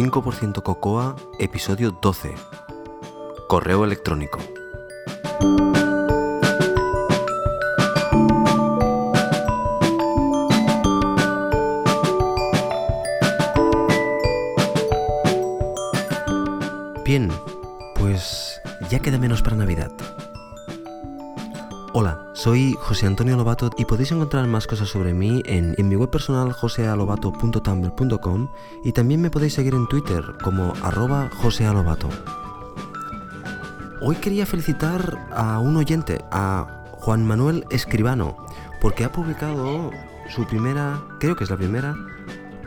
5% Cocoa, episodio 12. Correo electrónico. Bien, pues ya queda menos para Navidad. Hola, soy José Antonio Lobato y podéis encontrar más cosas sobre mí en, mi web personal josealobato.tumblr.com y también me podéis seguir en Twitter como arroba josealobato. Hoy quería felicitar a un oyente, a Juan Manuel Escribano, porque ha publicado su primera, creo que es la primera,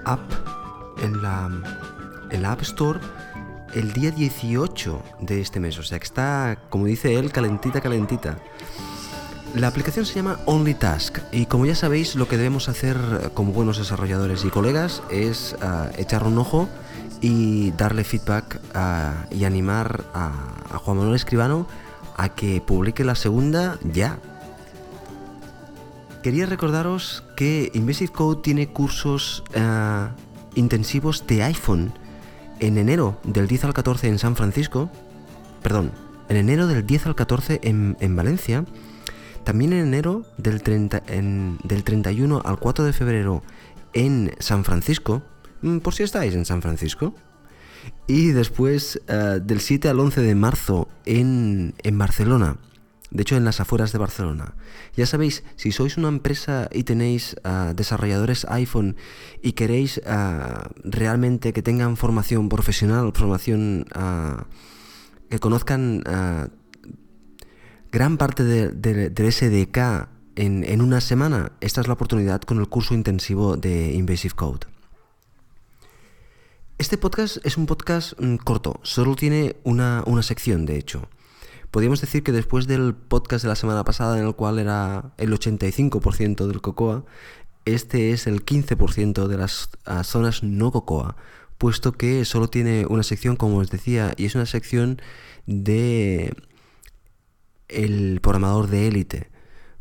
app en la, en la App Store el día 18 de este mes. O sea que está, como dice él, calentita, calentita. La aplicación se llama Only Task y como ya sabéis lo que debemos hacer como buenos desarrolladores y colegas es uh, echar un ojo y darle feedback uh, y animar a, Juan Manuel Escribano a que publique la segunda ya. Quería recordaros que Invasive Code tiene cursos uh, intensivos de iPhone en enero del 10 al 14 en San Francisco, perdón, en enero del 10 al 14 en, en Valencia, también en enero del, 30, en, del 31 al 4 de febrero en San Francisco, mm, por si estáis en San Francisco, y después uh, del 7 al 11 de marzo en, en Barcelona, de hecho en las afueras de Barcelona. Ya sabéis, si sois una empresa y tenéis uh, desarrolladores iPhone y queréis uh, realmente que tengan formación profesional, formación que conozcan gran parte del de, de SDK en, una semana, esta es la oportunidad con el curso intensivo de Invasive Code. Este podcast es un podcast mm, corto, solo tiene una, una sección, de hecho. Podríamos decir que después del podcast de la semana pasada, en el cual era el 85% del cocoa, este es el 15% de las zonas no cocoa, puesto que solo tiene una sección, como os decía, y es una sección de el programador de élite.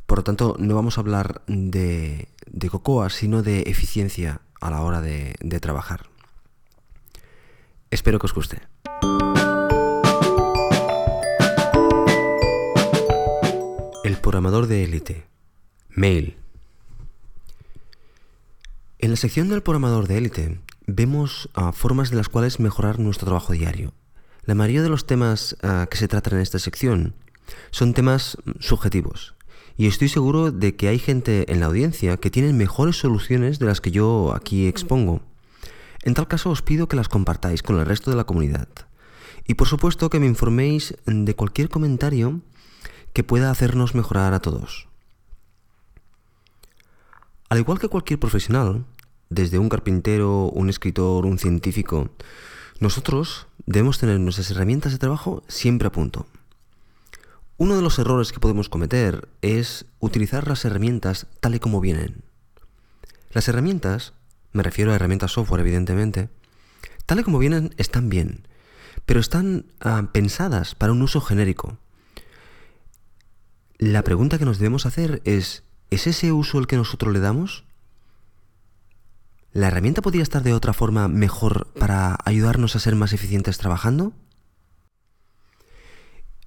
Por lo tanto, no vamos a hablar de, de Cocoa, sino de eficiencia a la hora de, de trabajar. Espero que os guste. El programador de élite. Mail. En la sección del programador de élite vemos uh, formas de las cuales mejorar nuestro trabajo diario. La mayoría de los temas uh, que se tratan en esta sección son temas subjetivos. Y estoy seguro de que hay gente en la audiencia que tiene mejores soluciones de las que yo aquí expongo. En tal caso os pido que las compartáis con el resto de la comunidad. Y por supuesto que me informéis de cualquier comentario que pueda hacernos mejorar a todos. Al igual que cualquier profesional, desde un carpintero, un escritor, un científico, nosotros debemos tener nuestras herramientas de trabajo siempre a punto. Uno de los errores que podemos cometer es utilizar las herramientas tal y como vienen. Las herramientas, me refiero a herramientas software evidentemente, tal y como vienen están bien, pero están uh, pensadas para un uso genérico. La pregunta que nos debemos hacer es, ¿es ese uso el que nosotros le damos? ¿La herramienta podría estar de otra forma mejor para ayudarnos a ser más eficientes trabajando?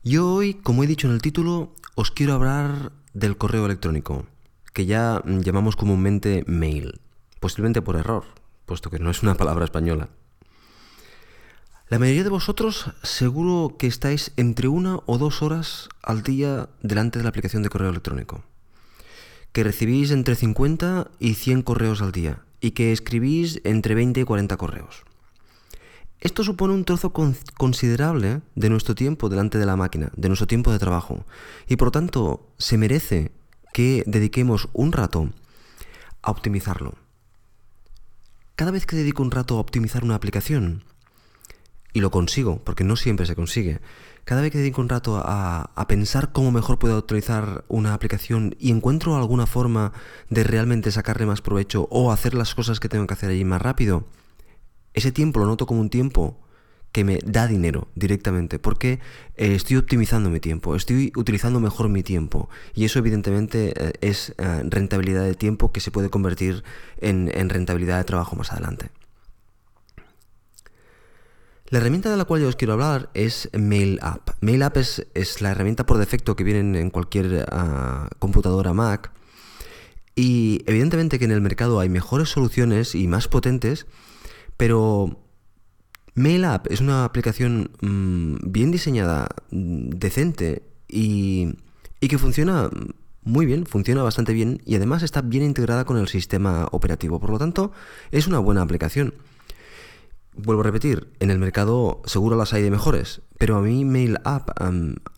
Yo hoy, como he dicho en el título, os quiero hablar del correo electrónico, que ya llamamos comúnmente mail, posiblemente por error, puesto que no es una palabra española. La mayoría de vosotros seguro que estáis entre una o dos horas al día delante de la aplicación de correo electrónico, que recibís entre 50 y 100 correos al día y que escribís entre 20 y 40 correos. Esto supone un trozo con considerable de nuestro tiempo delante de la máquina, de nuestro tiempo de trabajo, y por tanto se merece que dediquemos un rato a optimizarlo. Cada vez que dedico un rato a optimizar una aplicación, y lo consigo, porque no siempre se consigue, cada vez que dedico un rato a, a, pensar cómo mejor puedo utilizar una aplicación y encuentro alguna forma de realmente sacarle más provecho o hacer las cosas que tengo que hacer allí más rápido, ese tiempo lo noto como un tiempo que me da dinero directamente, porque eh, estoy optimizando mi tiempo, estoy utilizando mejor mi tiempo, y eso evidentemente eh, es eh, rentabilidad de tiempo que se puede convertir en, en rentabilidad de trabajo más adelante. La herramienta de la cual yo os quiero hablar es MailApp. MailApp es, es la herramienta por defecto que viene en cualquier computadora Mac. Y evidentemente que en el mercado hay mejores soluciones y más potentes, pero MailApp es una aplicación mm, bien diseñada, mm, decente y, que funciona muy bien, funciona bastante bien y además está bien integrada con el sistema operativo. Por lo tanto, es una buena aplicación. Vuelvo a repetir, en el mercado seguro las hay de mejores, pero a mí Mail App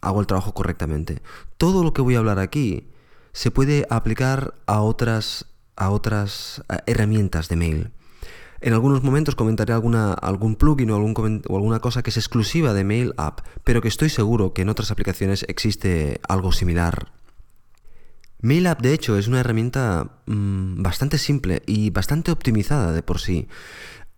hago el trabajo correctamente. Todo lo que voy a hablar aquí se puede aplicar a otras, a otras herramientas de mail. En algunos momentos comentaré alguna, algún plugin o, alguna cosa que es exclusiva de Mail App, pero que estoy seguro que en otras aplicaciones existe algo similar. Mail App, de hecho, es una herramienta mm, bastante simple y bastante optimizada de por sí.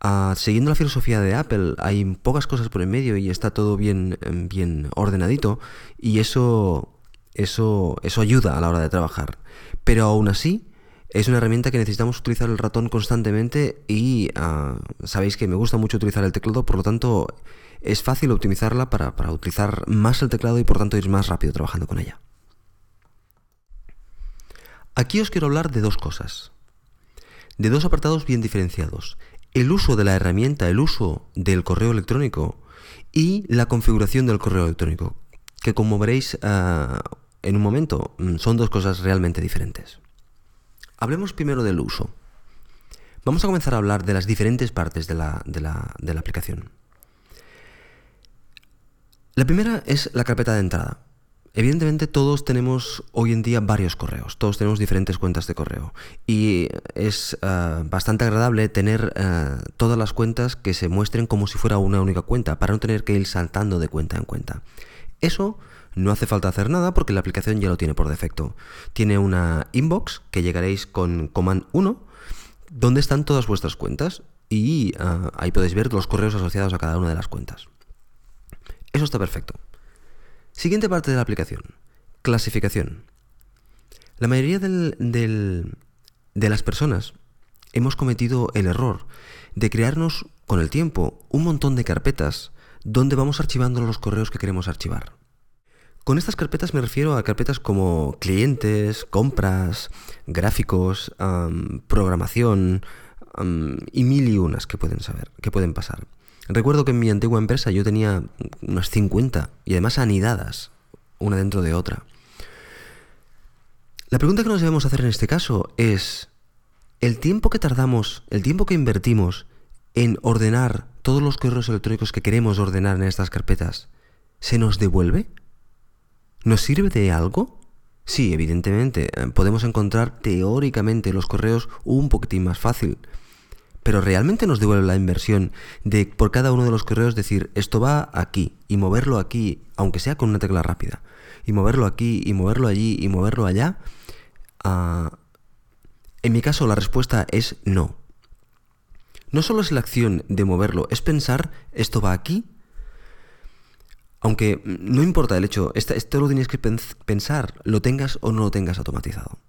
Ah, siguiendo la filosofía de Apple, hay pocas cosas por en medio y está todo bien, em, bien ordenadito y eso, eso, eso ayuda a la hora de trabajar. Pero aún así, es una herramienta que necesitamos utilizar el ratón constantemente y ah, sabéis que me gusta mucho utilizar el teclado, por lo tanto es fácil optimizarla para, para utilizar más el teclado y por tanto ir más rápido trabajando con ella. Aquí os quiero hablar de dos cosas, de dos apartados bien diferenciados el uso de la herramienta, el uso del correo electrónico y la configuración del correo electrónico, que como veréis ah, en un momento mm, son dos cosas realmente diferentes. Hablemos primero del uso. Vamos a comenzar a hablar de las diferentes partes de la, de la aplicación. La primera es la carpeta de entrada. Evidentemente todos tenemos hoy en día varios correos, todos tenemos diferentes cuentas de correo y es eh, bastante agradable tener eh, todas las cuentas que se muestren como si fuera una única cuenta para no tener que ir saltando de cuenta en cuenta. Eso no hace falta hacer nada porque la aplicación ya lo tiene por defecto. Tiene una inbox que llegaréis con Command 1 donde están todas vuestras cuentas y eh, ahí podéis ver los correos asociados a cada una de las cuentas. Eso está perfecto. Siguiente parte de la aplicación. Clasificación. La mayoría de las personas hemos cometido el error de crearnos con el tiempo un montón de carpetas donde vamos archivando los correos que queremos archivar. Con estas carpetas me refiero a carpetas como clientes, compras, gráficos, programación y mil y unas que pueden saber, que pueden pasar. Recuerdo que en mi antigua empresa yo tenía unas 50 y además anidadas, una dentro de otra. La pregunta que nos debemos hacer en este caso es, ¿el tiempo que tardamos, el tiempo que invertimos en ordenar todos los correos electrónicos que queremos ordenar en estas carpetas, ¿se nos devuelve? ¿Nos sirve de algo? Sí, evidentemente, eh, podemos encontrar teóricamente los correos un poquitín más fácil, pero realmente nos devuelve la inversión de por cada uno de los correos decir esto va aquí y moverlo aquí, aunque sea con una tecla rápida, y moverlo aquí y moverlo allí y moverlo allá. Ah, en mi caso la respuesta es no. No solo es la acción de moverlo, es pensar esto va aquí. Aunque no importa el hecho, esto lo tienes que pensar, lo tengas o no lo tengas automatizado.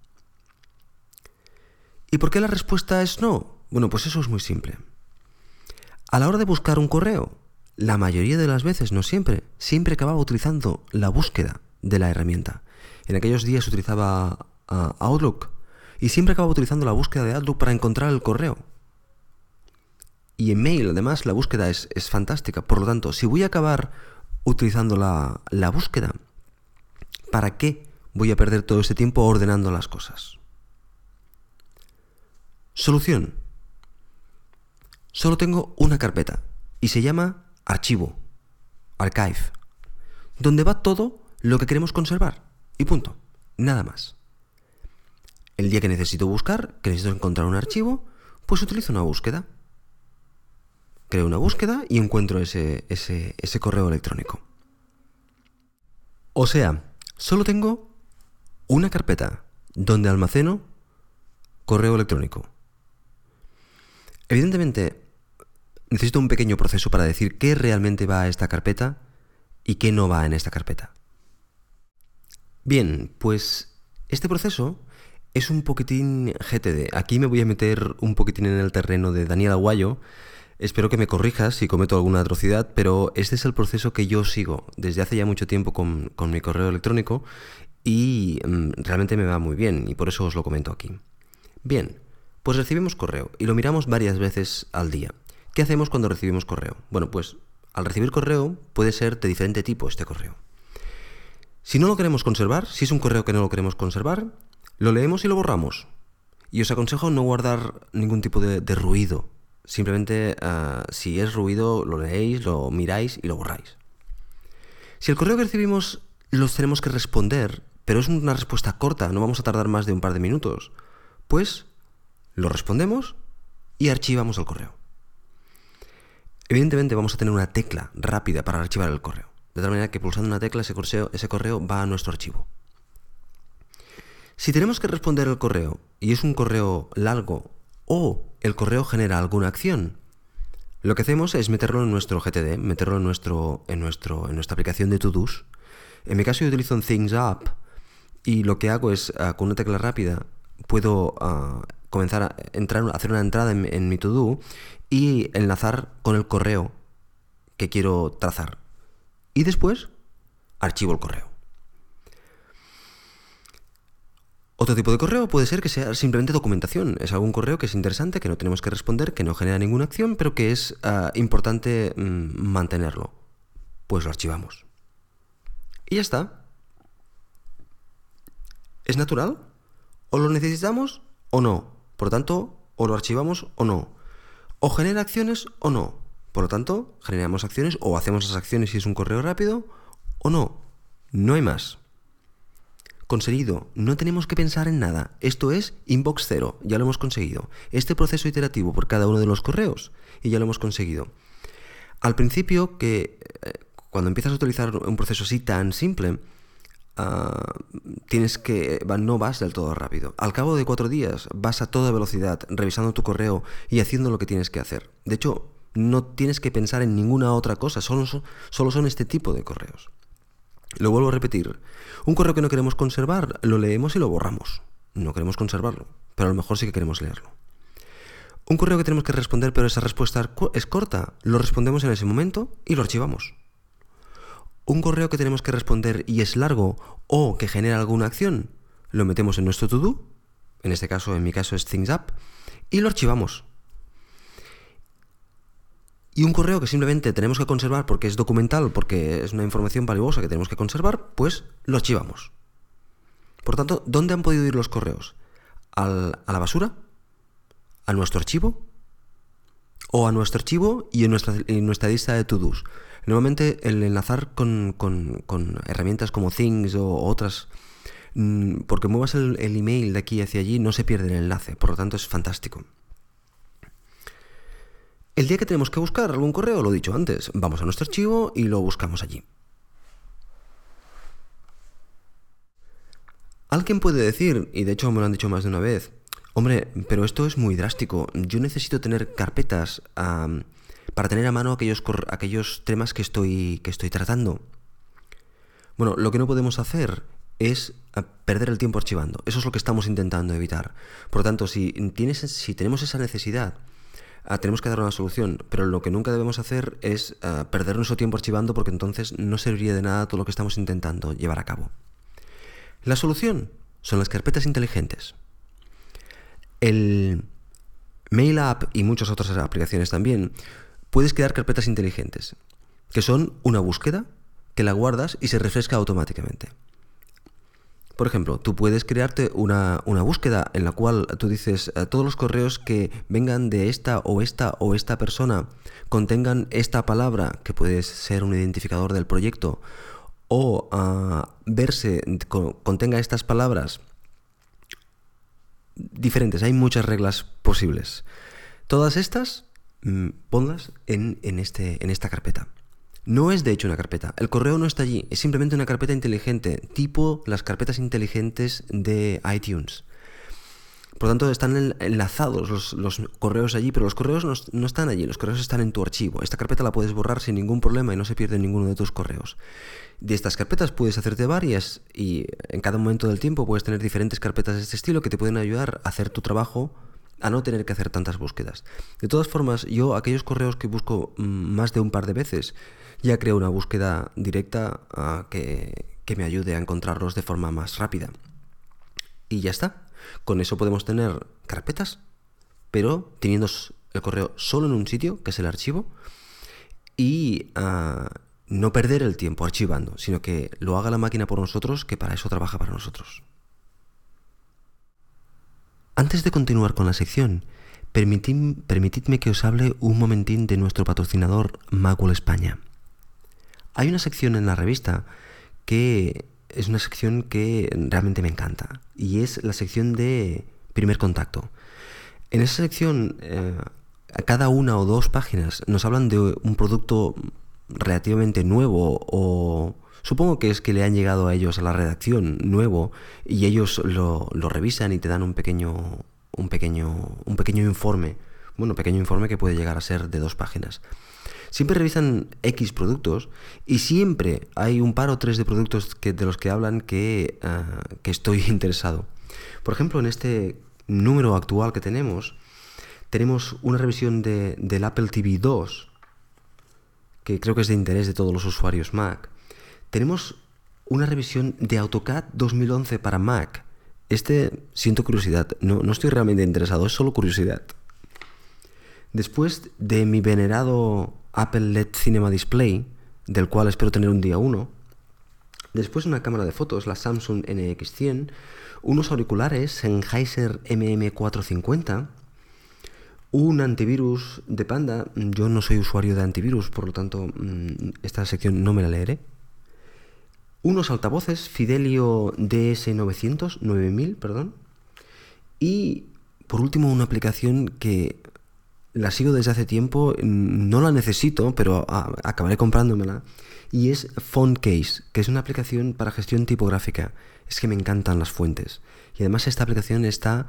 ¿Y por qué la respuesta es no? Bueno, pues eso es muy simple. A la hora de buscar un correo, la mayoría de las veces, no siempre, siempre acababa utilizando la búsqueda de la herramienta. En aquellos días utilizaba ah, Outlook y siempre acababa utilizando la búsqueda de Outlook para encontrar el correo. Y en mail, además, la búsqueda es, fantástica. Por lo tanto, si voy a acabar utilizando la, la búsqueda, ¿para qué voy a perder todo este tiempo ordenando las cosas? Solución. Solo tengo una carpeta y se llama archivo, archive, donde va todo lo que queremos conservar y punto, nada más. El día que necesito buscar, que necesito encontrar un archivo, pues utilizo una búsqueda. Creo una búsqueda y encuentro ese, ese, ese correo electrónico. O sea, solo tengo una carpeta donde almaceno correo electrónico. Evidentemente, necesito un pequeño proceso para decir qué realmente va a esta carpeta y qué no va en esta carpeta. Bien, pues este proceso es un poquitín GTD. Aquí me voy a meter un poquitín en el terreno de Daniel Aguayo, Espero que me corrijas si cometo alguna atrocidad, pero este es el proceso que yo sigo desde hace ya mucho tiempo con, mi correo electrónico y mm, realmente me va muy bien y por eso os lo comento aquí. Bien, pues recibimos correo y lo miramos varias veces al día. ¿Qué hacemos cuando recibimos correo? Bueno, pues al recibir correo puede ser de diferente tipo este correo. Si no lo queremos conservar, si es un correo que no lo queremos conservar, lo leemos y lo borramos. Y os aconsejo no guardar ningún tipo de ruido Simplemente, ah, si es ruido, lo leéis, lo miráis y lo borráis. Si el correo que recibimos los tenemos que responder, pero es una respuesta corta, no vamos a tardar más de un par de minutos, pues lo respondemos y archivamos el correo. Evidentemente vamos a tener una tecla rápida para archivar el correo, de tal manera que pulsando una tecla ese correo, ese correo va a nuestro archivo. Si tenemos que responder el correo y es un correo largo o el correo genera alguna acción. Lo que hacemos es meterlo en nuestro GTD, meterlo en, nuestro, en, nuestra aplicación de to-dos. En mi caso yo utilizo un Things Up y lo que hago es, ah, con una tecla rápida, puedo ah, comenzar a entrar, hacer una entrada en, en mi to-do y enlazar con el correo que quiero trazar. Y después archivo el correo. Otro tipo de correo puede ser que sea simplemente documentación. Es algún correo que es interesante, que no tenemos que responder, que no genera ninguna acción, pero que es ah, importante mm, mantenerlo. Pues lo archivamos. Y ya está. ¿Es natural? ¿O lo necesitamos o no? Por lo tanto, o lo archivamos o no. O genera acciones o no. Por lo tanto, generamos acciones o hacemos las acciones si es un correo rápido o no. No hay más. Conseguido, no tenemos que pensar en nada. Esto es inbox cero, ya lo hemos conseguido. Este proceso iterativo por cada uno de los correos y ya lo hemos conseguido. Al principio, que eh, cuando empiezas a utilizar un proceso así tan simple, ah, tienes que no vas del todo rápido. Al cabo de cuatro días vas a toda velocidad revisando tu correo y haciendo lo que tienes que hacer. De hecho, no tienes que pensar en ninguna otra cosa, solo solo son este tipo de correos. Lo vuelvo a repetir. Un correo que no queremos conservar, lo leemos y lo borramos. No queremos conservarlo, pero a lo mejor sí que queremos leerlo. Un correo que tenemos que responder, pero esa respuesta es corta, lo respondemos en ese momento y lo archivamos. Un correo que tenemos que responder y es largo o que genera alguna acción, lo metemos en nuestro to-do, en este caso, en mi caso es Things Up, y lo archivamos. Y un correo que simplemente tenemos que conservar porque es documental, porque es una información valiosa que tenemos que conservar, pues lo archivamos. Por tanto, ¿dónde han podido ir los correos? ¿A la basura? ¿A nuestro archivo? ¿O a nuestro archivo y en nuestra, nuestra lista de to-dos? Normalmente el enlazar con, herramientas como Things o otras, mm, porque muevas el email de aquí hacia allí, no se pierde el enlace, por lo tanto es fantástico. El día que tenemos que buscar algún correo, lo he dicho antes, vamos a nuestro archivo y lo buscamos allí. Alguien puede decir, y de hecho me lo han dicho más de una vez, hombre, pero esto es muy drástico, yo necesito tener carpetas para tener a mano aquellos, aquellos temas que estoy, que estoy tratando. Bueno, lo que no podemos hacer es eh, perder el tiempo archivando. Eso es lo que estamos intentando evitar. Por lo tanto, si, tienes, si tenemos esa necesidad Ah, tenemos que dar una solución, pero lo que nunca debemos hacer es ah, perder nuestro tiempo archivando porque entonces no serviría de nada todo lo que estamos intentando llevar a cabo. La solución son las carpetas inteligentes. El Mail App y muchas otras aplicaciones también, puedes crear carpetas inteligentes, que son una búsqueda que la guardas y se refresca automáticamente. Por ejemplo, tú puedes crearte una, búsqueda en la cual tú dices eh, todos los correos que vengan de esta o esta o esta persona contengan esta palabra, que puede ser un identificador del proyecto, o ah, verse contenga estas palabras diferentes. Hay muchas reglas posibles. Todas estas, mm, ponlas en, este, en esta carpeta. No es de hecho una carpeta. El correo no está allí. Es simplemente una carpeta inteligente, tipo las carpetas inteligentes de iTunes. Por tanto, están enlazados los, correos allí, pero los correos no, están allí, los correos están en tu archivo. Esta carpeta la puedes borrar sin ningún problema y no se pierde ninguno de tus correos. De estas carpetas puedes hacerte varias y en cada momento del tiempo puedes tener diferentes carpetas de este estilo que te pueden ayudar a hacer tu trabajo a no tener que hacer tantas búsquedas. De todas formas, yo aquellos correos que busco mm, más de un par de veces, ya creo una búsqueda directa ah, que, me ayude a encontrarlos de forma más rápida. Y ya está. Con eso podemos tener carpetas, pero teniendo el correo solo en un sitio, que es el archivo, y ah, no perder el tiempo archivando, sino que lo haga la máquina por nosotros, que para eso trabaja para nosotros. Antes de continuar con la sección, permitidme que os hable un momentín de nuestro patrocinador Magwell España. Hay una sección en la revista que es una sección que realmente me encanta y es la sección de primer contacto. En esa sección, eh, a cada una o dos páginas nos hablan de un producto relativamente nuevo o supongo que es que le han llegado a ellos a la redacción nuevo y ellos lo, lo revisan y te dan un pequeño, un pequeño, un pequeño informe. Bueno, pequeño informe que puede llegar a ser de dos páginas. Siempre revisan X productos y siempre hay un par o tres de productos que, de los que hablan que, ah, que estoy interesado. Por ejemplo, en este número actual que tenemos, tenemos una revisión de, del Apple TV 2, que creo que es de interés de todos los usuarios Mac. Tenemos una revisión de AutoCAD 2011 para Mac. Este siento curiosidad, no, no estoy realmente interesado, es solo curiosidad. Después de mi venerado Apple LED Cinema Display, del cual espero tener un día uno, después una cámara de fotos, la Samsung NX100, unos auriculares Sennheiser MM450, un antivirus de Panda, yo no soy usuario de antivirus, por lo tanto mm, esta sección no me la leeré. Unos altavoces Fidelio DS900, 9000, perdón. Y por último una aplicación que la sigo desde hace tiempo, no la necesito, pero acabaré comprándomela. Y es Fontcase, que es una aplicación para gestión tipográfica. Es que me encantan las fuentes. Y además esta aplicación está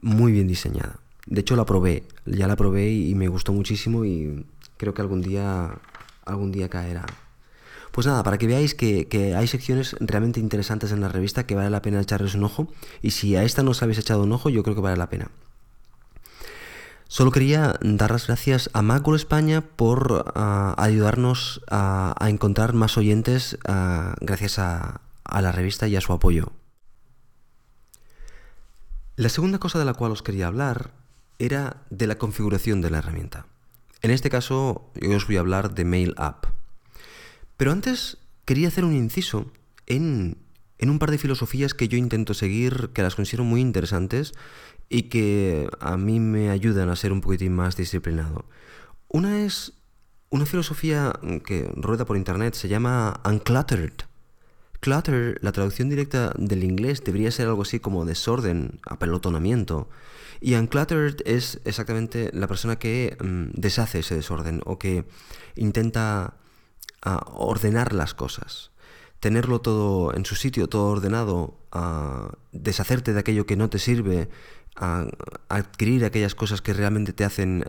muy bien diseñada. De hecho la probé, ya la probé y me gustó muchísimo y creo que algún día, algún día caerá. Pues nada, para que veáis que, que, hay secciones realmente interesantes en la revista que vale la pena echarles un ojo. Y si a esta no os habéis echado un ojo, yo creo que vale la pena. Solo quería dar las gracias a Macro España por uh, ayudarnos a, encontrar más oyentes uh, gracias a, la revista y a su apoyo. La segunda cosa de la cual os quería hablar era de la configuración de la herramienta. En este caso, yo os voy a hablar de Mail App. Pero antes quería hacer un inciso en un par de filosofías que yo intento seguir, que las considero muy interesantes y que a mí me ayudan a ser un poquitín más disciplinado. Una es una filosofía que rueda por internet, se llama uncluttered. Clutter, la traducción directa del inglés debería ser algo así como desorden, apelotonamiento. Y uncluttered es exactamente la persona que mm, deshace ese desorden o que intenta uh, ordenar las cosas. Tenerlo todo en su sitio, todo ordenado, uh, deshacerte de aquello que no te sirve, uh, adquirir aquellas cosas que realmente te hacen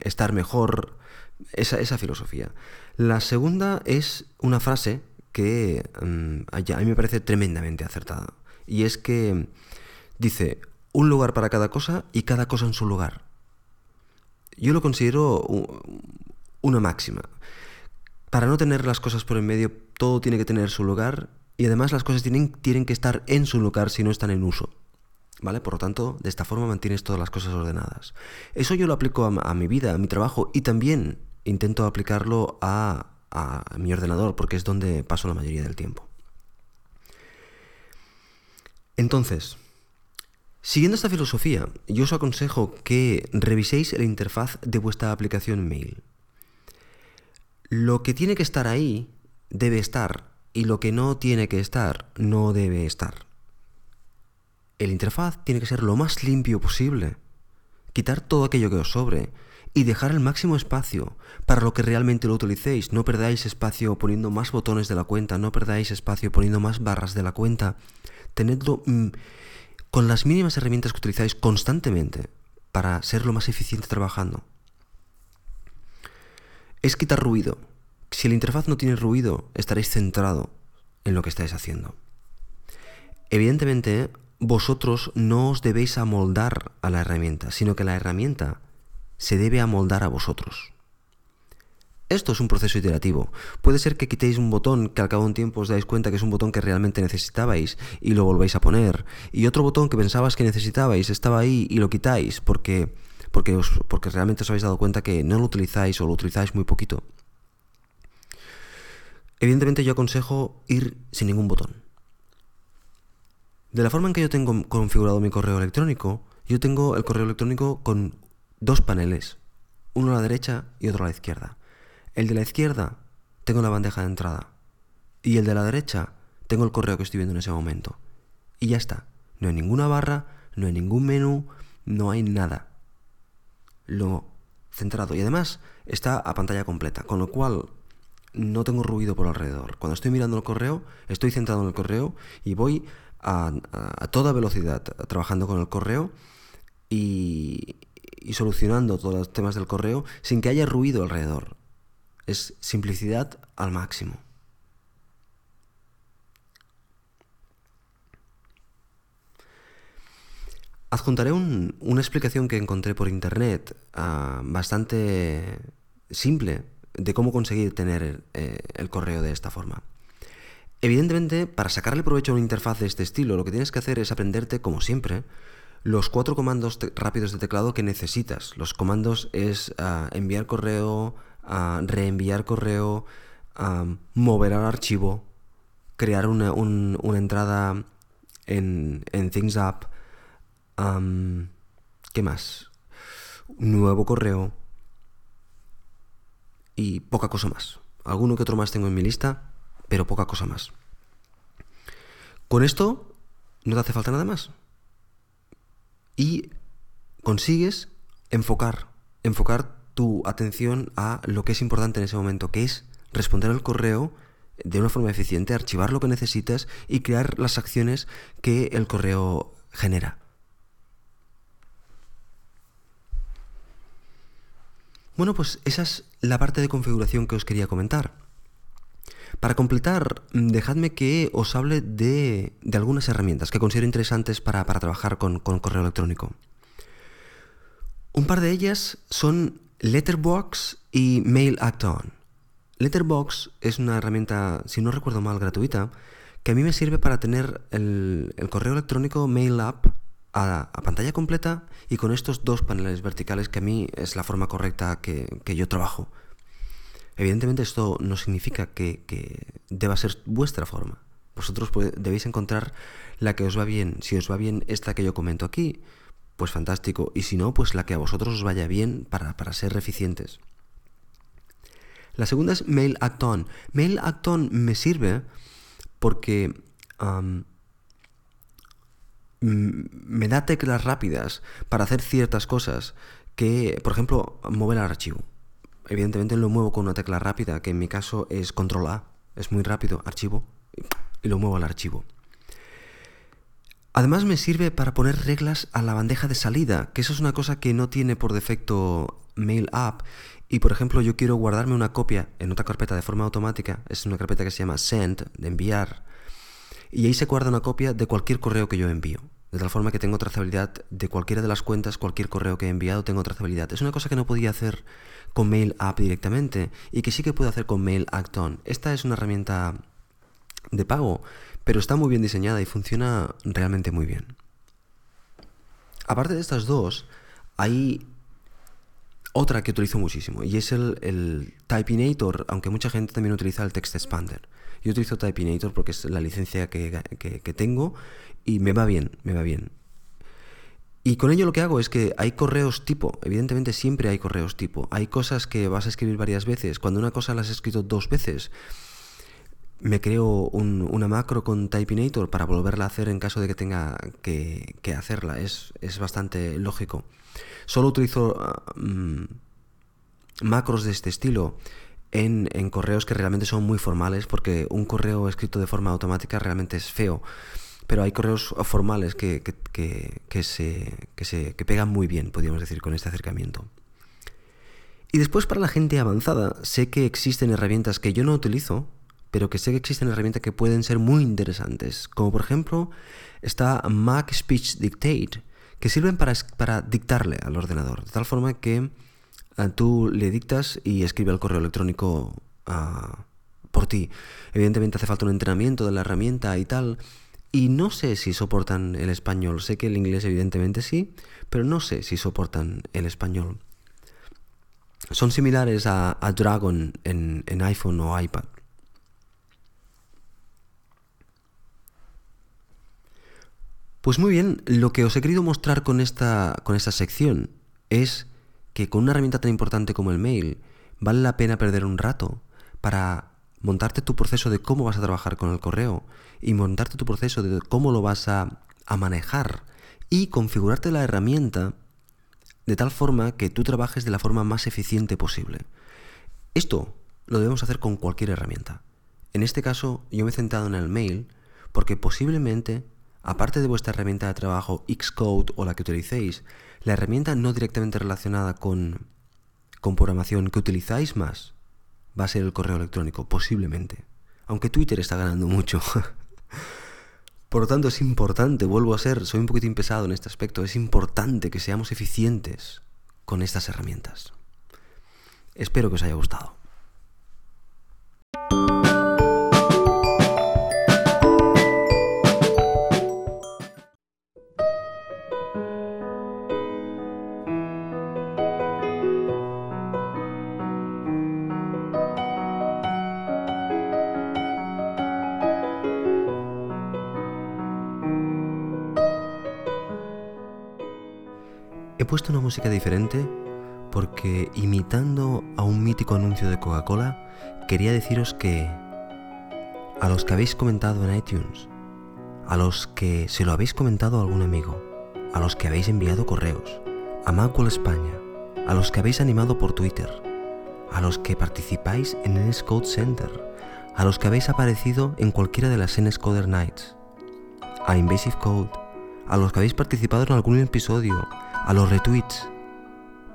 estar mejor, esa, esa filosofía. La segunda es una frase que a mí me parece tremendamente acertada. Y es que dice, un lugar para cada cosa y cada cosa en su lugar. Yo lo considero una máxima. Para no tener las cosas por en medio, todo tiene que tener su lugar y además las cosas tienen, tienen que estar en su lugar si no están en uso. ¿Vale? Por lo tanto, de esta forma mantienes todas las cosas ordenadas. Eso yo lo aplico a, mi vida, a mi trabajo y también intento aplicarlo a, a mi ordenador porque es donde paso la mayoría del tiempo. Entonces, Siguiendo esta filosofía, yo os aconsejo que reviséis la interfaz de vuestra aplicación mail. Lo que tiene que estar ahí debe estar y lo que no tiene que estar no debe estar. El interfaz tiene que ser lo más limpio posible. Quitar todo aquello que os sobre y dejar el máximo espacio para lo que realmente lo utilicéis. No perdáis espacio poniendo más botones de la cuenta, no perdáis espacio poniendo más barras de la cuenta. Tenedlo mm, con las mínimas herramientas que utilizáis constantemente para ser lo más eficiente trabajando. Es quitar ruido. Si la interfaz no tiene ruido, estaréis centrado en lo que estáis haciendo. Evidentemente, vosotros no os debéis amoldar a la herramienta, sino que la herramienta se debe amoldar a vosotros. Esto es un proceso iterativo. Puede ser que quitéis un botón que al cabo de un tiempo os dais cuenta que es un botón que realmente necesitabais y lo volvéis a poner. Y otro botón que pensabas que necesitabais estaba ahí y lo quitáis porque, porque, porque realmente os habéis dado cuenta que no lo utilizáis o lo utilizáis muy poquito. Evidentemente yo aconsejo ir sin ningún botón. De la forma en que yo tengo configurado mi correo electrónico, yo tengo el correo electrónico con dos paneles, uno a la derecha y otro a la izquierda. El de la izquierda tengo la bandeja de entrada y el de la derecha tengo el correo que estoy viendo en ese momento. Y ya está. No hay ninguna barra, no hay ningún menú, no hay nada. Lo centrado. Y además está a pantalla completa, con lo cual no tengo ruido por alrededor. Cuando estoy mirando el correo, estoy centrado en el correo y voy a, toda velocidad trabajando con el correo y, solucionando todos los temas del correo sin que haya ruido alrededor. Es simplicidad al máximo. Adjuntaré una explicación que encontré por internet ah, bastante simple de cómo conseguir tener eh, el correo de esta forma. Evidentemente, para sacarle provecho a una interfaz de este estilo, lo que tienes que hacer es aprenderte, como siempre, los cuatro comandos rápidos de teclado que necesitas. Los comandos es ah, enviar correo, a reenviar correo, a mover al archivo, crear una, entrada en, en ThingsUp, ¿qué más? Nuevo correo y poca cosa más. Alguno que otro más tengo en mi lista, pero poca cosa más. Con esto no te hace falta nada más. Y consigues enfocar, enfocar tu atención a lo que es importante en ese momento, que es responder al correo de una forma eficiente, archivar lo que necesitas y crear las acciones que el correo genera. Bueno, pues esa es la parte de configuración que os quería comentar. Para completar, dejadme que os hable de, algunas herramientas que considero interesantes para, trabajar con, con correo electrónico. Un par de ellas son Letterbox y Mail Act On. Letterbox es una herramienta, si no recuerdo mal, gratuita, que a mí me sirve para tener el, correo electrónico Mail Up a, pantalla completa y con estos dos paneles verticales que a mí es la forma correcta que, yo trabajo. Evidentemente esto no significa que, deba ser vuestra forma. Vosotros debéis encontrar la que os va bien. Si os va bien esta que yo comento aquí, pues fantástico. Y si no, pues la que a vosotros os vaya bien para, ser eficientes. La segunda es Mail Act On. Mail Act On me sirve porque me da teclas rápidas para hacer ciertas cosas que, por ejemplo, mover el archivo. Evidentemente lo muevo con una tecla rápida, que en mi caso es Control A. Es muy rápido, archivo, y lo muevo al archivo. Además me sirve para poner reglas a la bandeja de salida, que eso es una cosa que no tiene por defecto Mail App. Y por ejemplo yo quiero guardarme una copia en otra carpeta de forma automática, es una carpeta que se llama Send, de enviar, y ahí se guarda una copia de cualquier correo que yo envío. De tal forma que tengo trazabilidad de cualquiera de las cuentas, cualquier correo que he enviado, tengo trazabilidad. Es una cosa que no podía hacer con Mail App directamente y que sí que puedo hacer con Mail Act On. Esta es una herramienta de pago pero está muy bien diseñada y funciona realmente muy bien. Aparte de estas dos, hay otra que utilizo muchísimo y es el, el Typinator, aunque mucha gente también utiliza el Text Expander. Yo utilizo Typinator porque es la licencia que, que tengo y me va bien, me va bien. Y con ello lo que hago es que hay correos tipo, evidentemente siempre hay correos tipo. Hay cosas que vas a escribir varias veces. Cuando una cosa la has escrito dos veces, me creo una macro con Typinator para volverla a hacer en caso de que tenga que, hacerla. Es, bastante lógico. Solo utilizo mm, macros de este estilo en, correos que realmente son muy formales, porque un correo escrito de forma automática realmente es feo. Pero hay correos formales que, que, se, se, que pegan muy bien, podríamos decir, con este acercamiento. Y después para la gente avanzada, sé que existen herramientas que yo no utilizo, pero que sé que existen herramientas que pueden ser muy interesantes. Como por ejemplo está Mac Speech Dictate, que sirven para, para dictarle al ordenador, de tal forma que ah, tú le dictas y escribe el correo electrónico ah, por ti. Evidentemente hace falta un entrenamiento de la herramienta y tal. Y no sé si soportan el español. Sé que el inglés evidentemente sí, pero no sé si soportan el español. Son similares a, Dragon en, en iPhone o iPad. Pues muy bien, lo que os he querido mostrar con esta, con esta sección es que con una herramienta tan importante como el mail vale la pena perder un rato para montarte tu proceso de cómo vas a trabajar con el correo y montarte tu proceso de cómo lo vas a, a manejar y configurarte la herramienta de tal forma que tú trabajes de la forma más eficiente posible. Esto lo debemos hacer con cualquier herramienta. En este caso yo me he centrado en el mail porque posiblemente aparte de vuestra herramienta de trabajo Xcode o la que utilicéis, la herramienta no directamente relacionada con, con programación que utilizáis más va a ser el correo electrónico, posiblemente. Aunque Twitter está ganando mucho. Por lo tanto, es importante, vuelvo a ser, soy un poquito impesado en este aspecto, es importante que seamos eficientes con estas herramientas. Espero que os haya gustado. Puesto una música diferente porque imitando a un mítico anuncio de Coca-Cola, quería deciros que a los que habéis comentado en iTunes, a los que se lo habéis comentado a algún amigo, a los que habéis enviado correos, a Macworld España, a los que habéis animado por Twitter, a los que participáis en el Code Center, a los que habéis aparecido en cualquiera de las NSCoder Nights, a Invasive Code, a los que habéis participado en algún episodio, a los retweets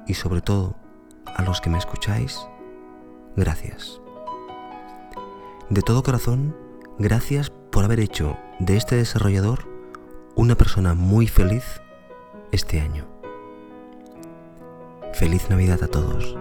y sobre todo a los que me escucháis, gracias. De todo corazón, gracias por haber hecho de este desarrollador una persona muy feliz este año. Feliz Navidad a todos.